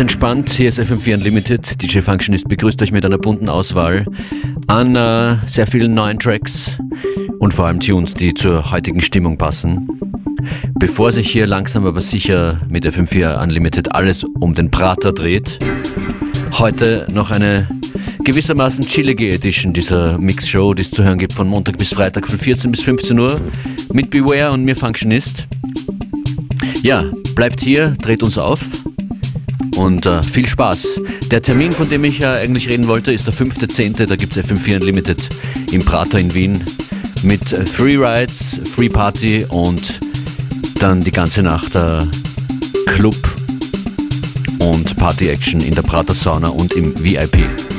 Entspannt, hier ist FM4 Unlimited. DJ Functionist begrüßt euch mit einer bunten Auswahl an äh, sehr vielen neuen Tracks und vor allem Tunes, die zur heutigen Stimmung passen. Bevor sich hier langsam aber sicher mit FM4 Unlimited alles um den Prater dreht, heute noch eine gewissermaßen chillige Edition dieser Mix-Show, die es zu hören gibt von Montag bis Freitag von 14 bis 15 Uhr mit Beware und mir Functionist. Ja, bleibt hier, dreht uns auf und äh, viel Spaß. Der Termin, von dem ich äh, eigentlich reden wollte, ist der 5.10. Da gibt es FM4 Unlimited im Prater in Wien mit äh, Free Rides, Free Party und dann die ganze Nacht äh, Club und Party Action in der Prater Sauna und im VIP.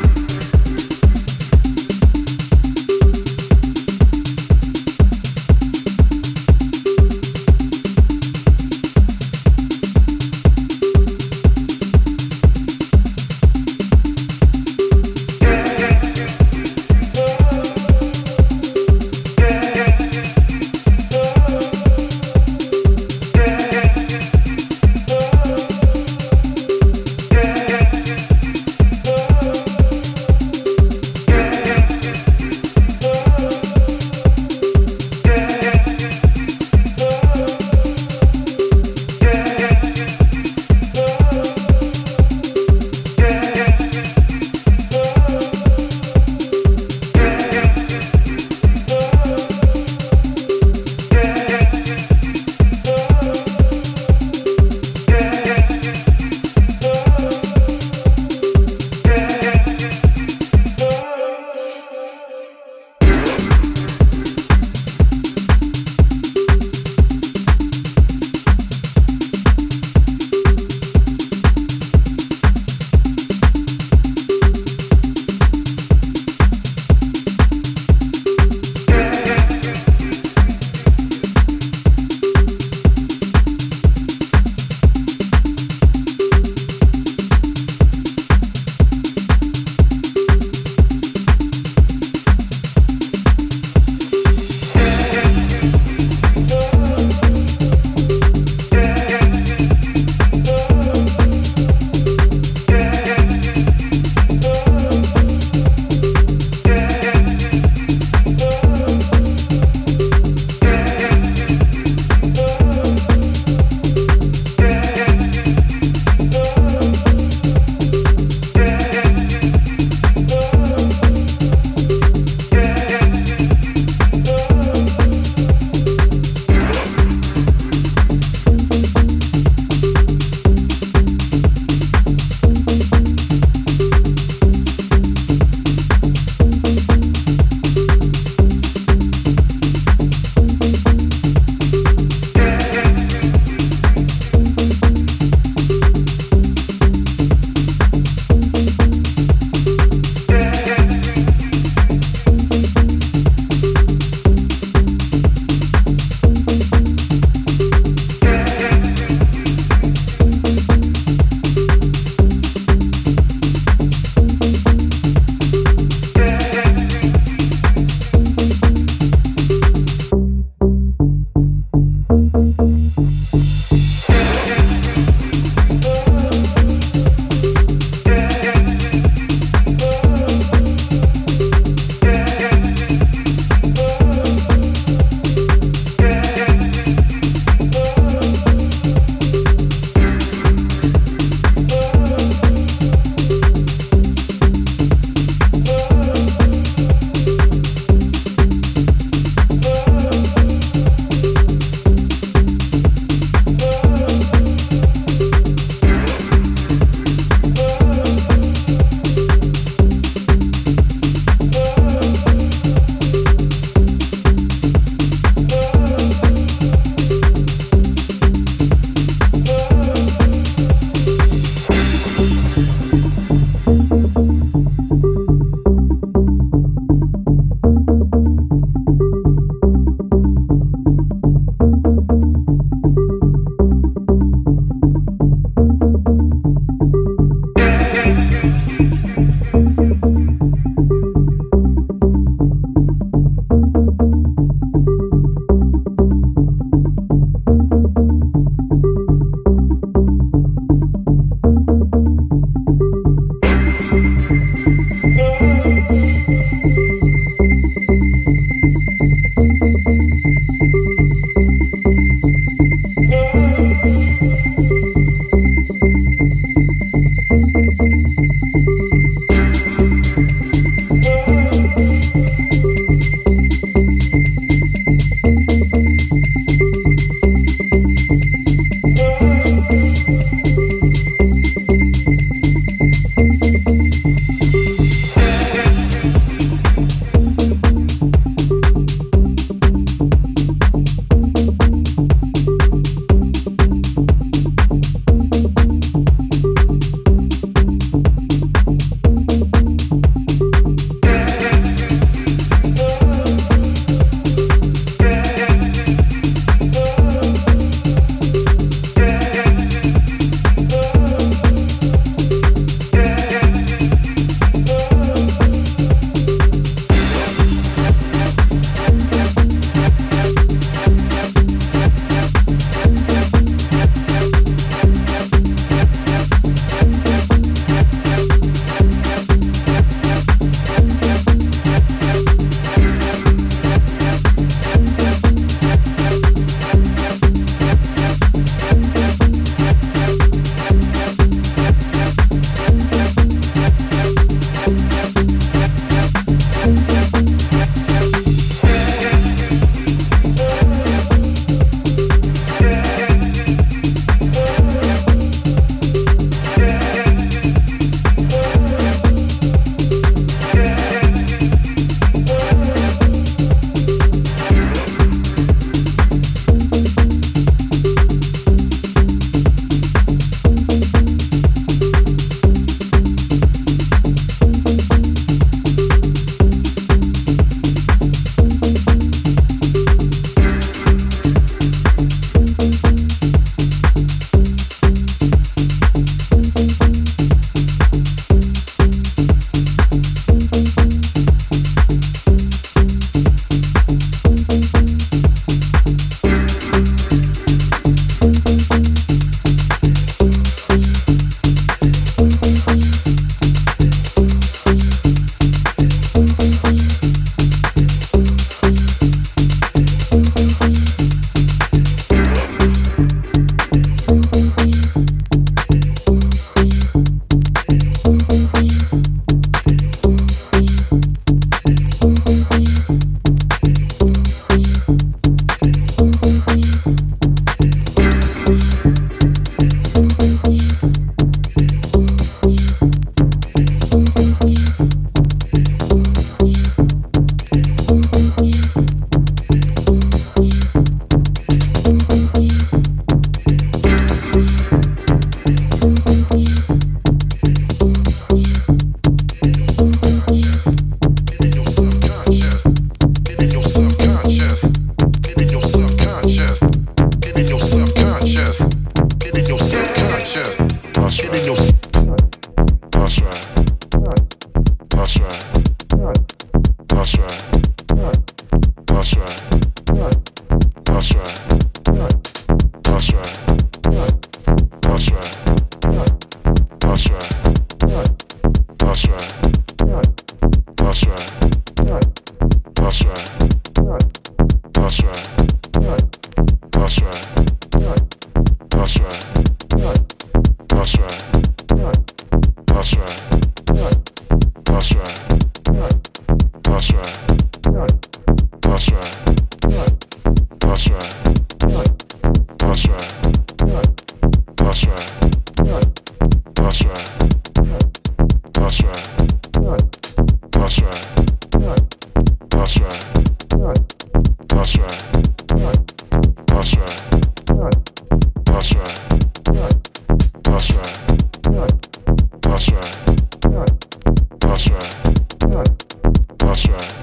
That's right.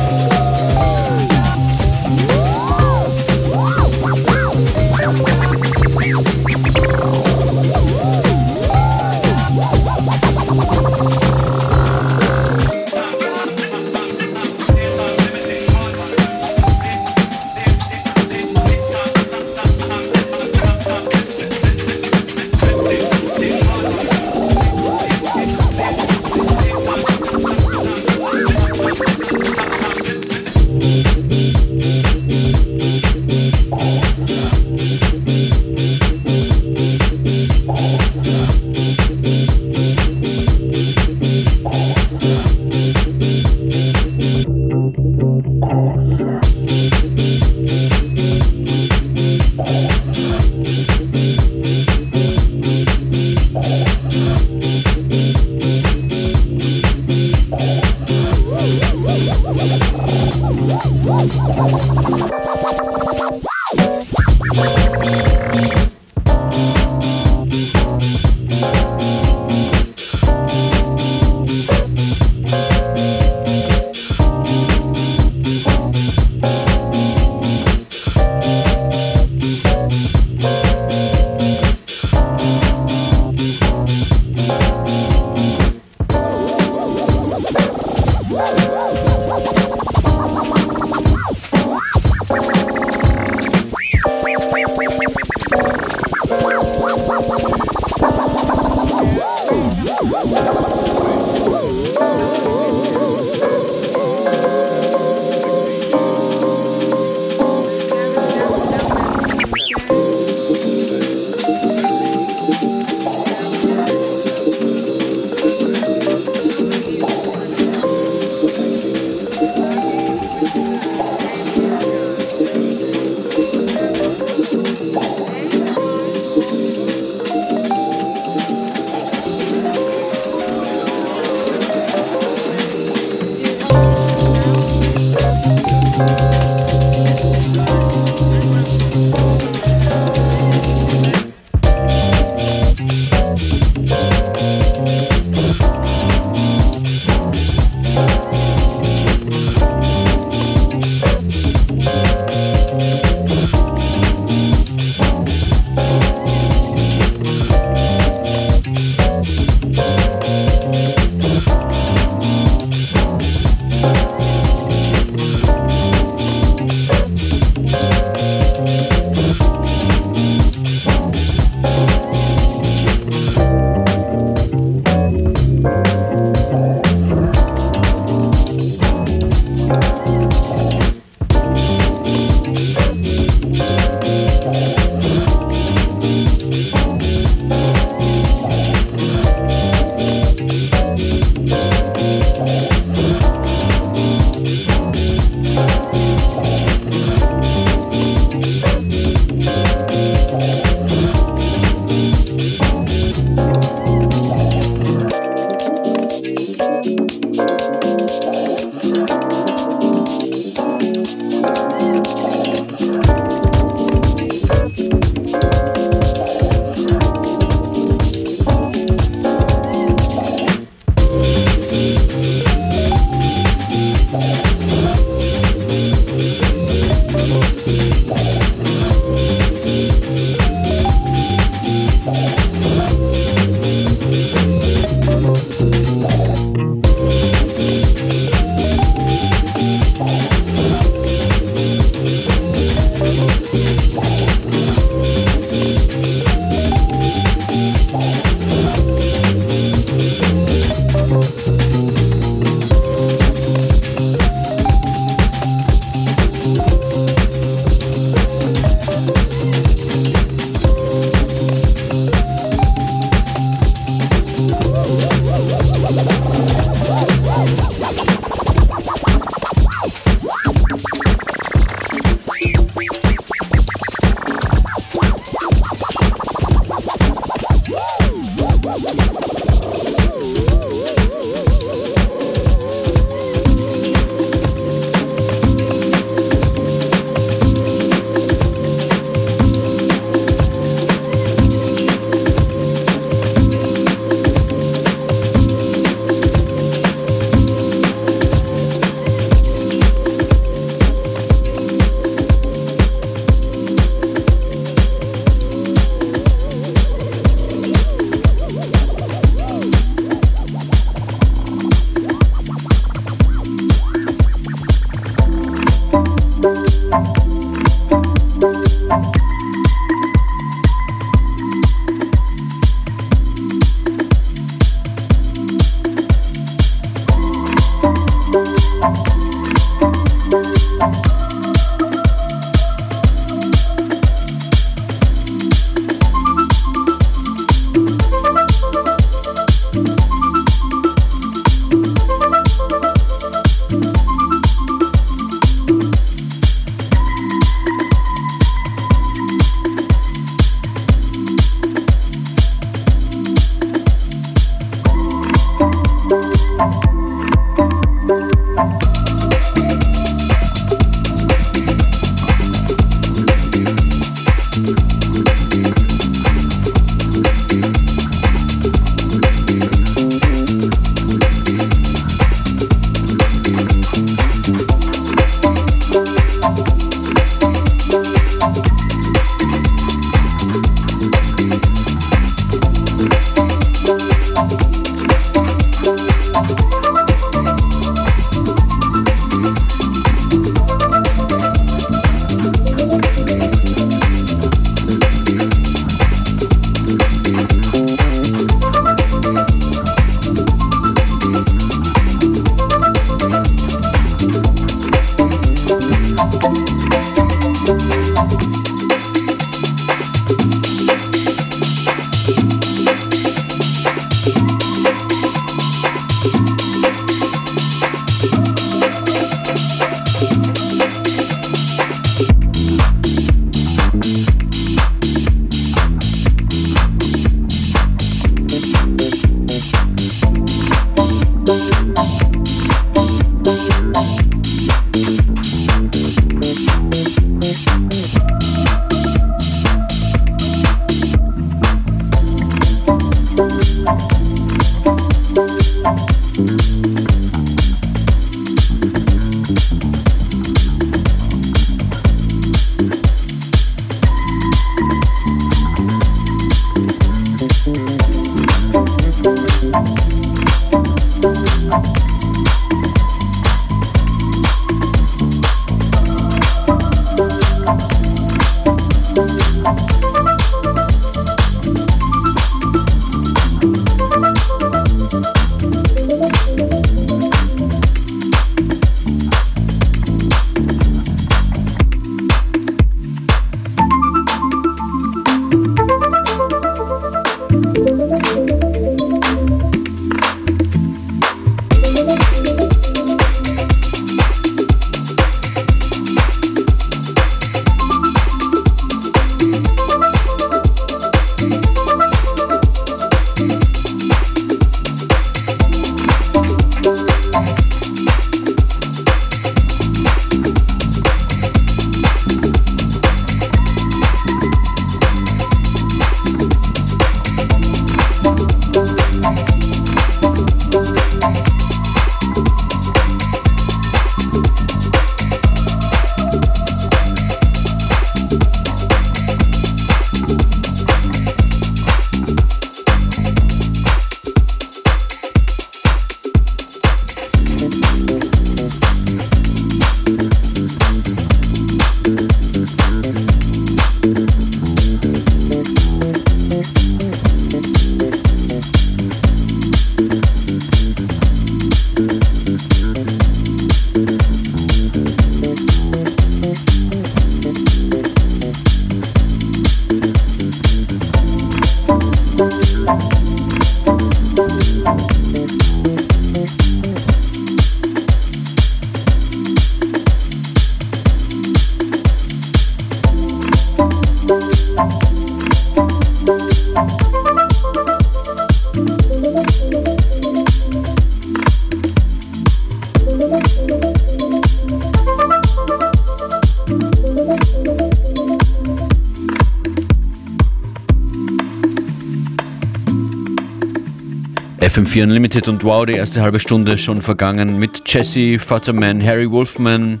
FM4 Unlimited und wow, die erste halbe Stunde schon vergangen mit Jesse, Futterman, Harry Wolfman,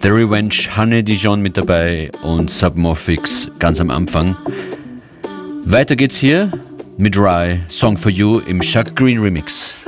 The Revenge, Honey Dijon mit dabei und Submorphix ganz am Anfang. Weiter geht's hier mit Rye, Song for You im Chuck Green Remix.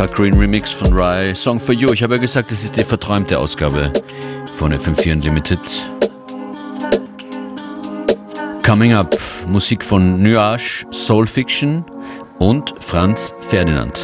Chuck Green Remix von Rye, Song for You. Ich habe ja gesagt, das ist die verträumte Ausgabe von FM4 Unlimited. Coming Up, Musik von Nuage, Soul Fiction und Franz Ferdinand.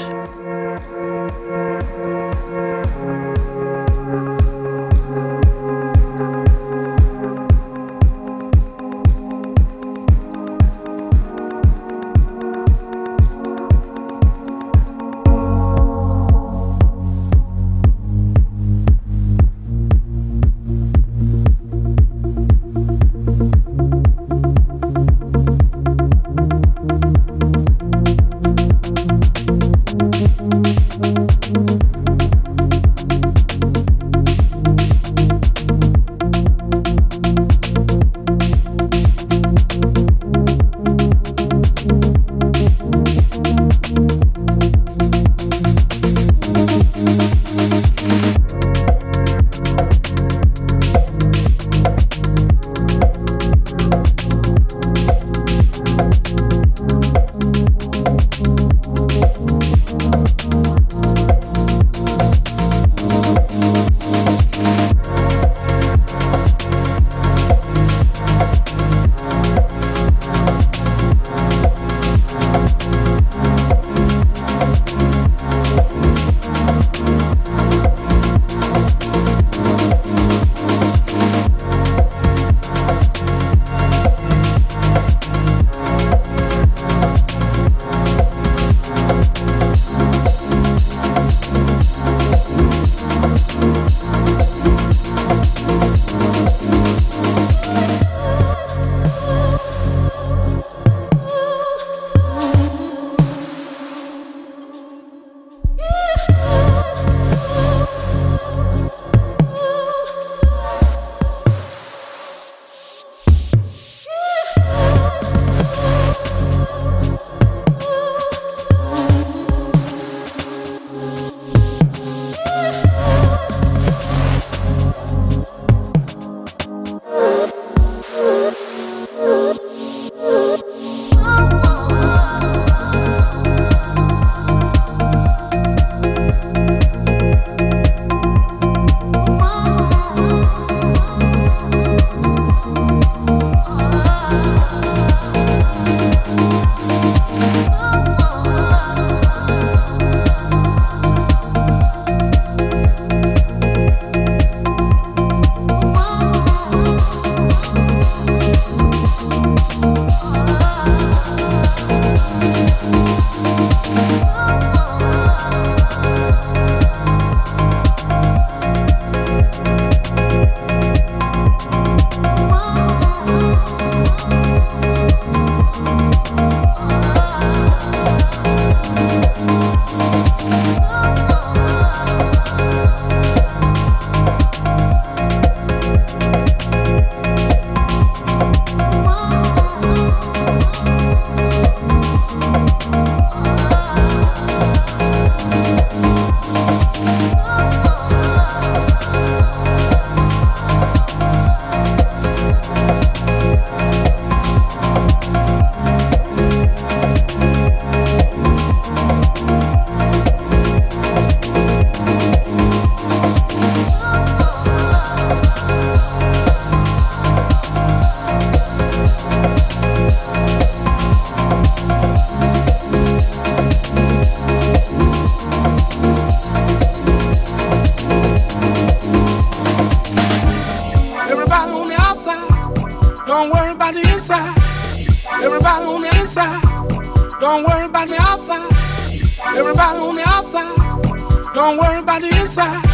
outside. Don't worry about the inside.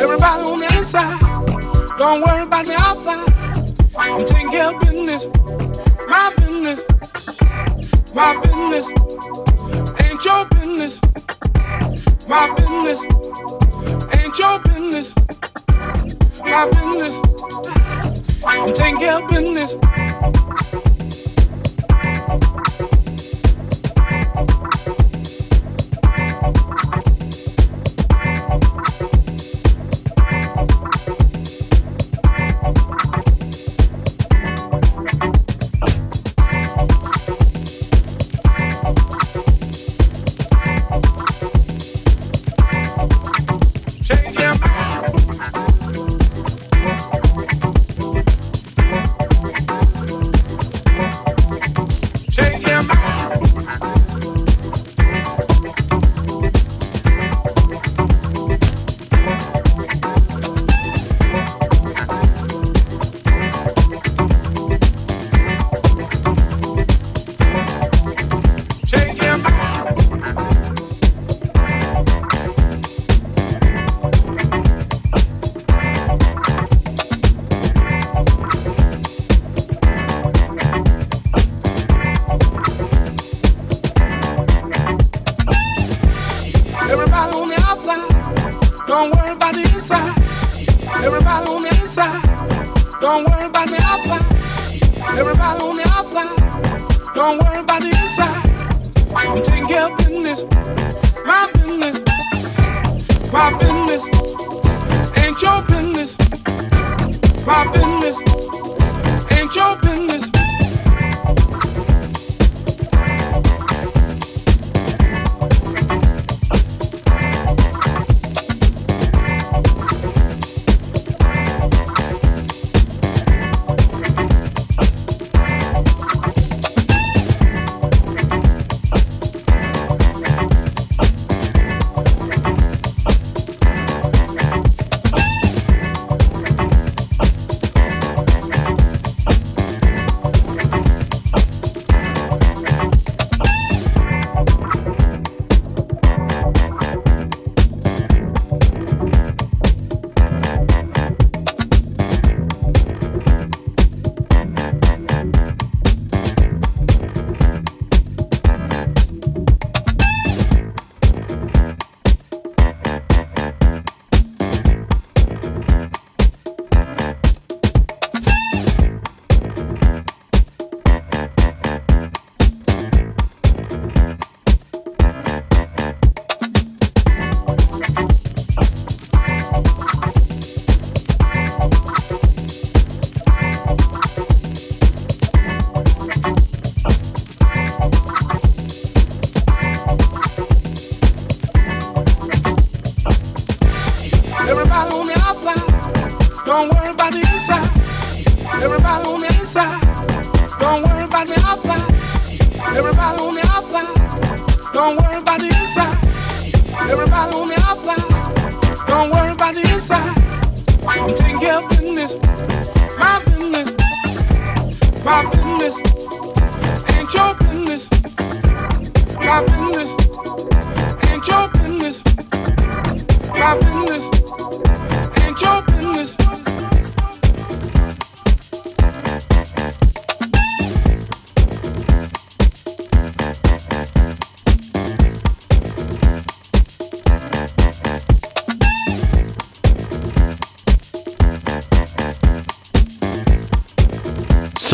Everybody on the inside. Don't worry about the outside. I'm taking care of business. My business. My business. Ain't your business. My business. Ain't your business. My business. I'm taking care of business.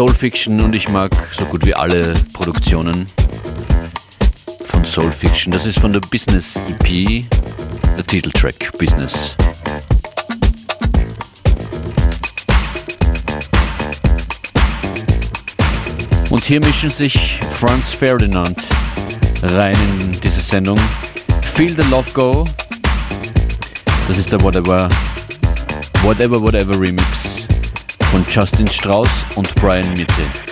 Soul Fiction und ich mag so gut wie alle Produktionen von Soul Fiction. Das ist von der Business EP, der Titeltrack Business. Und hier mischen sich Franz Ferdinand rein in diese Sendung. Feel the Love Go. Das ist der Whatever, Whatever, Whatever Remix von Justin Strauss und Brian Mitte.